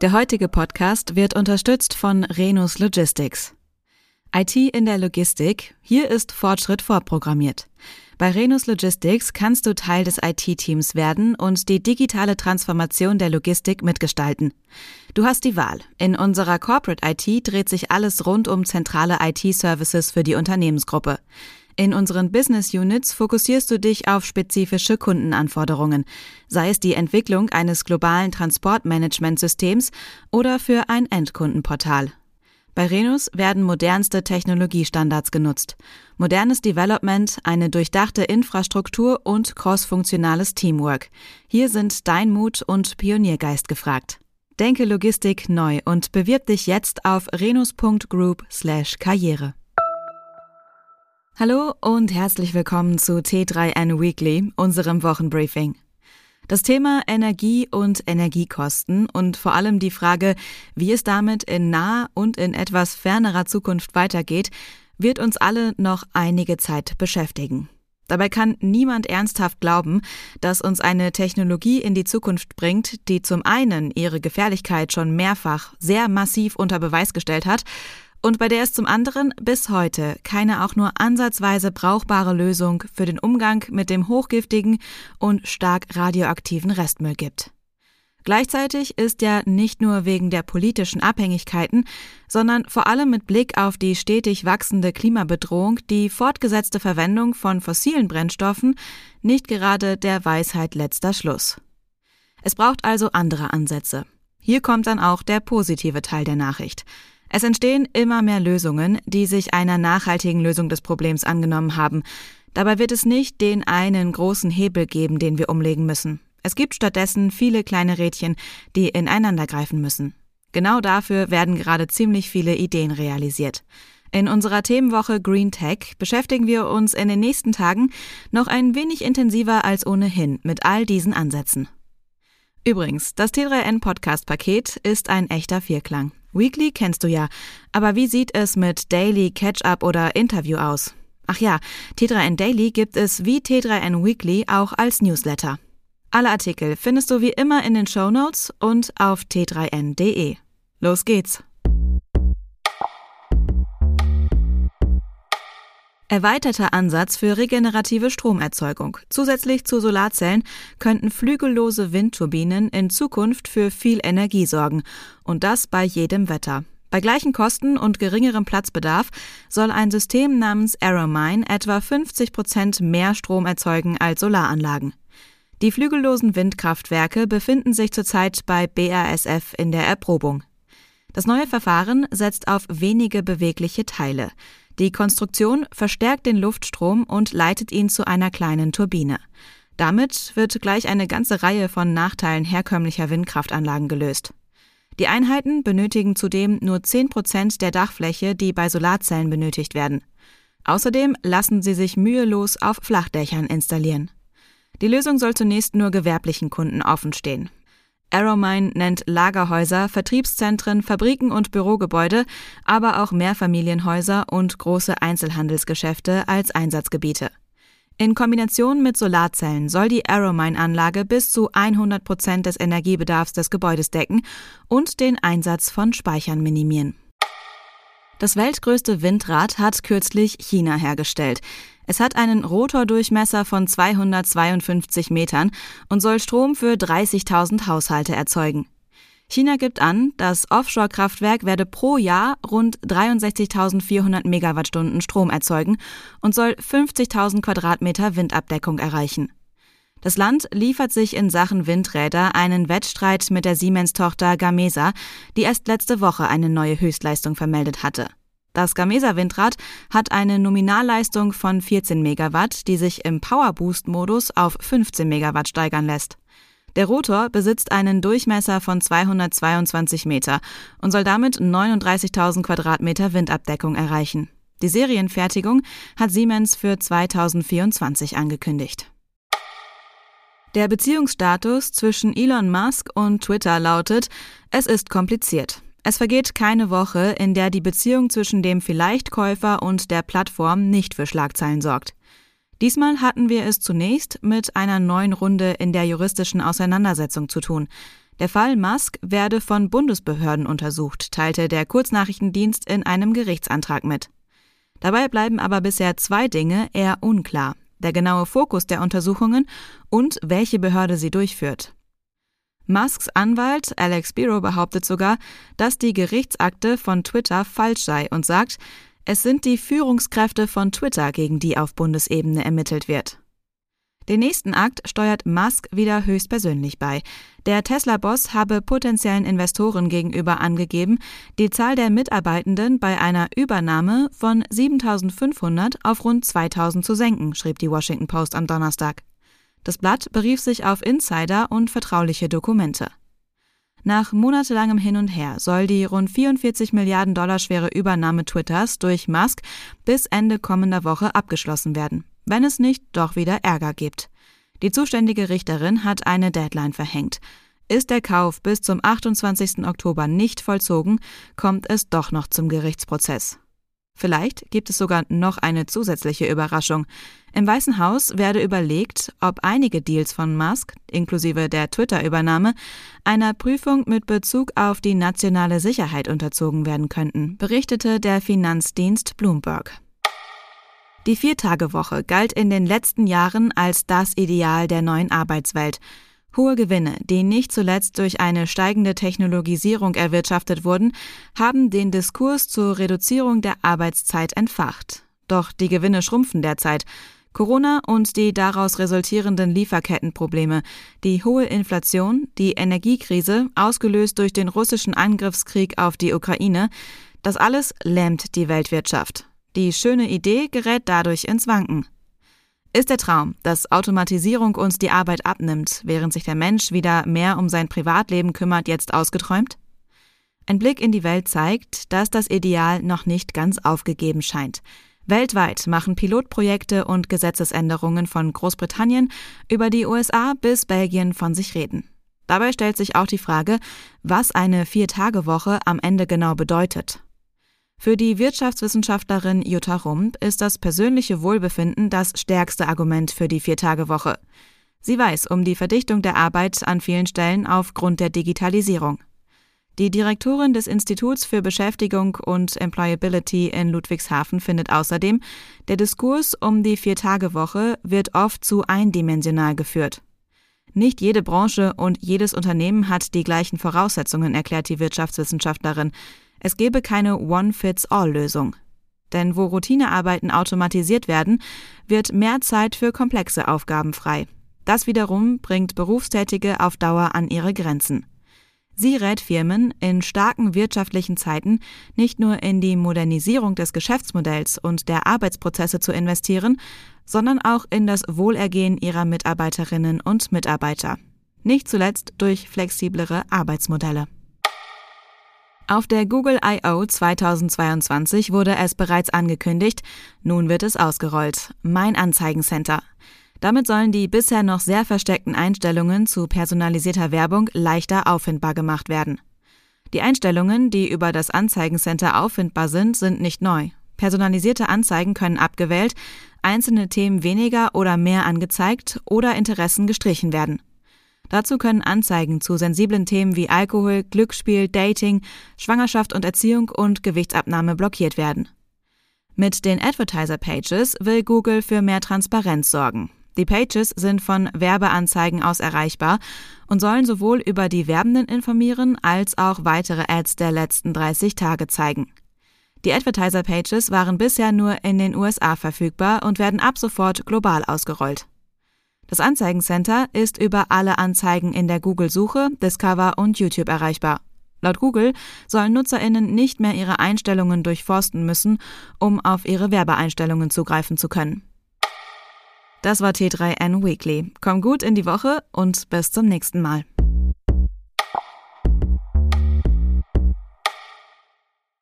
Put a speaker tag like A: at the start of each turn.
A: Der heutige Podcast wird unterstützt von Renus Logistics. IT in der Logistik, hier ist Fortschritt vorprogrammiert. Bei Renus Logistics kannst du Teil des IT-Teams werden und die digitale Transformation der Logistik mitgestalten. Du hast die Wahl. In unserer Corporate IT dreht sich alles rund um zentrale IT-Services für die Unternehmensgruppe. In unseren Business Units fokussierst du dich auf spezifische Kundenanforderungen, sei es die Entwicklung eines globalen Transportmanagementsystems oder für ein Endkundenportal. Bei Renus werden modernste Technologiestandards genutzt. Modernes Development, eine durchdachte Infrastruktur und crossfunktionales Teamwork. Hier sind dein Mut und Pioniergeist gefragt. Denke Logistik neu und bewirb dich jetzt auf renus.group/karriere. Hallo und herzlich willkommen zu T3N Weekly, unserem Wochenbriefing. Das Thema Energie und Energiekosten und vor allem die Frage, wie es damit in naher und in etwas fernerer Zukunft weitergeht, wird uns alle noch einige Zeit beschäftigen. Dabei kann niemand ernsthaft glauben, dass uns eine Technologie in die Zukunft bringt, die zum einen ihre Gefährlichkeit schon mehrfach sehr massiv unter Beweis gestellt hat und bei der es zum anderen bis heute keine auch nur ansatzweise brauchbare Lösung für den Umgang mit dem hochgiftigen und stark radioaktiven Restmüll gibt. Gleichzeitig ist ja nicht nur wegen der politischen Abhängigkeiten, sondern vor allem mit Blick auf die stetig wachsende Klimabedrohung die fortgesetzte Verwendung von fossilen Brennstoffen nicht gerade der Weisheit letzter Schluss. Es braucht also andere Ansätze. Hier kommt dann auch der positive Teil der Nachricht. Es entstehen immer mehr Lösungen, die sich einer nachhaltigen Lösung des Problems angenommen haben. Dabei wird es nicht den einen großen Hebel geben, den wir umlegen müssen. Es gibt stattdessen viele kleine Rädchen, die ineinander greifen müssen. Genau dafür werden gerade ziemlich viele Ideen realisiert. In unserer Themenwoche Green Tech beschäftigen wir uns in den nächsten Tagen noch ein wenig intensiver als ohnehin mit all diesen Ansätzen. Übrigens, das T3N Podcast Paket ist ein echter Vierklang. Weekly kennst du ja, aber wie sieht es mit Daily, Catch-up oder Interview aus? Ach ja, T3N Daily gibt es wie T3N Weekly auch als Newsletter. Alle Artikel findest du wie immer in den Show Notes und auf t3n.de. Los geht's! Erweiterter Ansatz für regenerative Stromerzeugung. Zusätzlich zu Solarzellen könnten flügellose Windturbinen in Zukunft für viel Energie sorgen. Und das bei jedem Wetter. Bei gleichen Kosten und geringerem Platzbedarf soll ein System namens Arrowmine etwa 50 Prozent mehr Strom erzeugen als Solaranlagen. Die flügellosen Windkraftwerke befinden sich zurzeit bei BASF in der Erprobung. Das neue Verfahren setzt auf wenige bewegliche Teile. Die Konstruktion verstärkt den Luftstrom und leitet ihn zu einer kleinen Turbine. Damit wird gleich eine ganze Reihe von Nachteilen herkömmlicher Windkraftanlagen gelöst. Die Einheiten benötigen zudem nur 10 Prozent der Dachfläche, die bei Solarzellen benötigt werden. Außerdem lassen sie sich mühelos auf Flachdächern installieren. Die Lösung soll zunächst nur gewerblichen Kunden offenstehen. Arrowmine nennt Lagerhäuser, Vertriebszentren, Fabriken und Bürogebäude, aber auch Mehrfamilienhäuser und große Einzelhandelsgeschäfte als Einsatzgebiete. In Kombination mit Solarzellen soll die Arrowmine-Anlage bis zu 100 Prozent des Energiebedarfs des Gebäudes decken und den Einsatz von Speichern minimieren. Das weltgrößte Windrad hat kürzlich China hergestellt. Es hat einen Rotordurchmesser von 252 Metern und soll Strom für 30.000 Haushalte erzeugen. China gibt an, das Offshore-Kraftwerk werde pro Jahr rund 63.400 Megawattstunden Strom erzeugen und soll 50.000 Quadratmeter Windabdeckung erreichen. Das Land liefert sich in Sachen Windräder einen Wettstreit mit der Siemens-Tochter Gamesa, die erst letzte Woche eine neue Höchstleistung vermeldet hatte. Das Gamesa-Windrad hat eine Nominalleistung von 14 Megawatt, die sich im Powerboost-Modus auf 15 Megawatt steigern lässt. Der Rotor besitzt einen Durchmesser von 222 Meter und soll damit 39.000 Quadratmeter Windabdeckung erreichen. Die Serienfertigung hat Siemens für 2024 angekündigt. Der Beziehungsstatus zwischen Elon Musk und Twitter lautet, es ist kompliziert. Es vergeht keine Woche, in der die Beziehung zwischen dem Vielleicht-Käufer und der Plattform nicht für Schlagzeilen sorgt. Diesmal hatten wir es zunächst mit einer neuen Runde in der juristischen Auseinandersetzung zu tun. Der Fall Musk werde von Bundesbehörden untersucht, teilte der Kurznachrichtendienst in einem Gerichtsantrag mit. Dabei bleiben aber bisher zwei Dinge eher unklar. Der genaue Fokus der Untersuchungen und welche Behörde sie durchführt. Musks Anwalt Alex Biro behauptet sogar, dass die Gerichtsakte von Twitter falsch sei und sagt, es sind die Führungskräfte von Twitter, gegen die auf Bundesebene ermittelt wird. Den nächsten Akt steuert Musk wieder höchstpersönlich bei. Der Tesla-Boss habe potenziellen Investoren gegenüber angegeben, die Zahl der Mitarbeitenden bei einer Übernahme von 7500 auf rund 2000 zu senken, schrieb die Washington Post am Donnerstag. Das Blatt berief sich auf Insider und vertrauliche Dokumente. Nach monatelangem Hin und Her soll die rund 44 Milliarden Dollar schwere Übernahme Twitters durch Musk bis Ende kommender Woche abgeschlossen werden wenn es nicht doch wieder Ärger gibt. Die zuständige Richterin hat eine Deadline verhängt. Ist der Kauf bis zum 28. Oktober nicht vollzogen, kommt es doch noch zum Gerichtsprozess. Vielleicht gibt es sogar noch eine zusätzliche Überraschung. Im Weißen Haus werde überlegt, ob einige Deals von Musk, inklusive der Twitter-Übernahme, einer Prüfung mit Bezug auf die nationale Sicherheit unterzogen werden könnten, berichtete der Finanzdienst Bloomberg. Die Viertagewoche galt in den letzten Jahren als das Ideal der neuen Arbeitswelt. Hohe Gewinne, die nicht zuletzt durch eine steigende Technologisierung erwirtschaftet wurden, haben den Diskurs zur Reduzierung der Arbeitszeit entfacht. Doch die Gewinne schrumpfen derzeit. Corona und die daraus resultierenden Lieferkettenprobleme, die hohe Inflation, die Energiekrise, ausgelöst durch den russischen Angriffskrieg auf die Ukraine, das alles lähmt die Weltwirtschaft. Die schöne Idee gerät dadurch ins Wanken. Ist der Traum, dass Automatisierung uns die Arbeit abnimmt, während sich der Mensch wieder mehr um sein Privatleben kümmert, jetzt ausgeträumt? Ein Blick in die Welt zeigt, dass das Ideal noch nicht ganz aufgegeben scheint. Weltweit machen Pilotprojekte und Gesetzesänderungen von Großbritannien über die USA bis Belgien von sich reden. Dabei stellt sich auch die Frage, was eine Vier-Tage-Woche am Ende genau bedeutet. Für die Wirtschaftswissenschaftlerin Jutta Rump ist das persönliche Wohlbefinden das stärkste Argument für die Viertagewoche. Sie weiß um die Verdichtung der Arbeit an vielen Stellen aufgrund der Digitalisierung. Die Direktorin des Instituts für Beschäftigung und Employability in Ludwigshafen findet außerdem, der Diskurs um die Viertagewoche wird oft zu eindimensional geführt. Nicht jede Branche und jedes Unternehmen hat die gleichen Voraussetzungen, erklärt die Wirtschaftswissenschaftlerin. Es gebe keine One-Fits-All-Lösung. Denn wo Routinearbeiten automatisiert werden, wird mehr Zeit für komplexe Aufgaben frei. Das wiederum bringt Berufstätige auf Dauer an ihre Grenzen. Sie rät Firmen, in starken wirtschaftlichen Zeiten nicht nur in die Modernisierung des Geschäftsmodells und der Arbeitsprozesse zu investieren, sondern auch in das Wohlergehen ihrer Mitarbeiterinnen und Mitarbeiter. Nicht zuletzt durch flexiblere Arbeitsmodelle. Auf der Google I.O. 2022 wurde es bereits angekündigt, nun wird es ausgerollt. Mein Anzeigencenter. Damit sollen die bisher noch sehr versteckten Einstellungen zu personalisierter Werbung leichter auffindbar gemacht werden. Die Einstellungen, die über das Anzeigencenter auffindbar sind, sind nicht neu. Personalisierte Anzeigen können abgewählt, einzelne Themen weniger oder mehr angezeigt oder Interessen gestrichen werden. Dazu können Anzeigen zu sensiblen Themen wie Alkohol, Glücksspiel, Dating, Schwangerschaft und Erziehung und Gewichtsabnahme blockiert werden. Mit den Advertiser Pages will Google für mehr Transparenz sorgen. Die Pages sind von Werbeanzeigen aus erreichbar und sollen sowohl über die Werbenden informieren als auch weitere Ads der letzten 30 Tage zeigen. Die Advertiser Pages waren bisher nur in den USA verfügbar und werden ab sofort global ausgerollt. Das Anzeigencenter ist über alle Anzeigen in der Google-Suche, Discover und YouTube erreichbar. Laut Google sollen Nutzerinnen nicht mehr ihre Einstellungen durchforsten müssen, um auf ihre Werbeeinstellungen zugreifen zu können. Das war T3N Weekly. Komm gut in die Woche und bis zum nächsten Mal.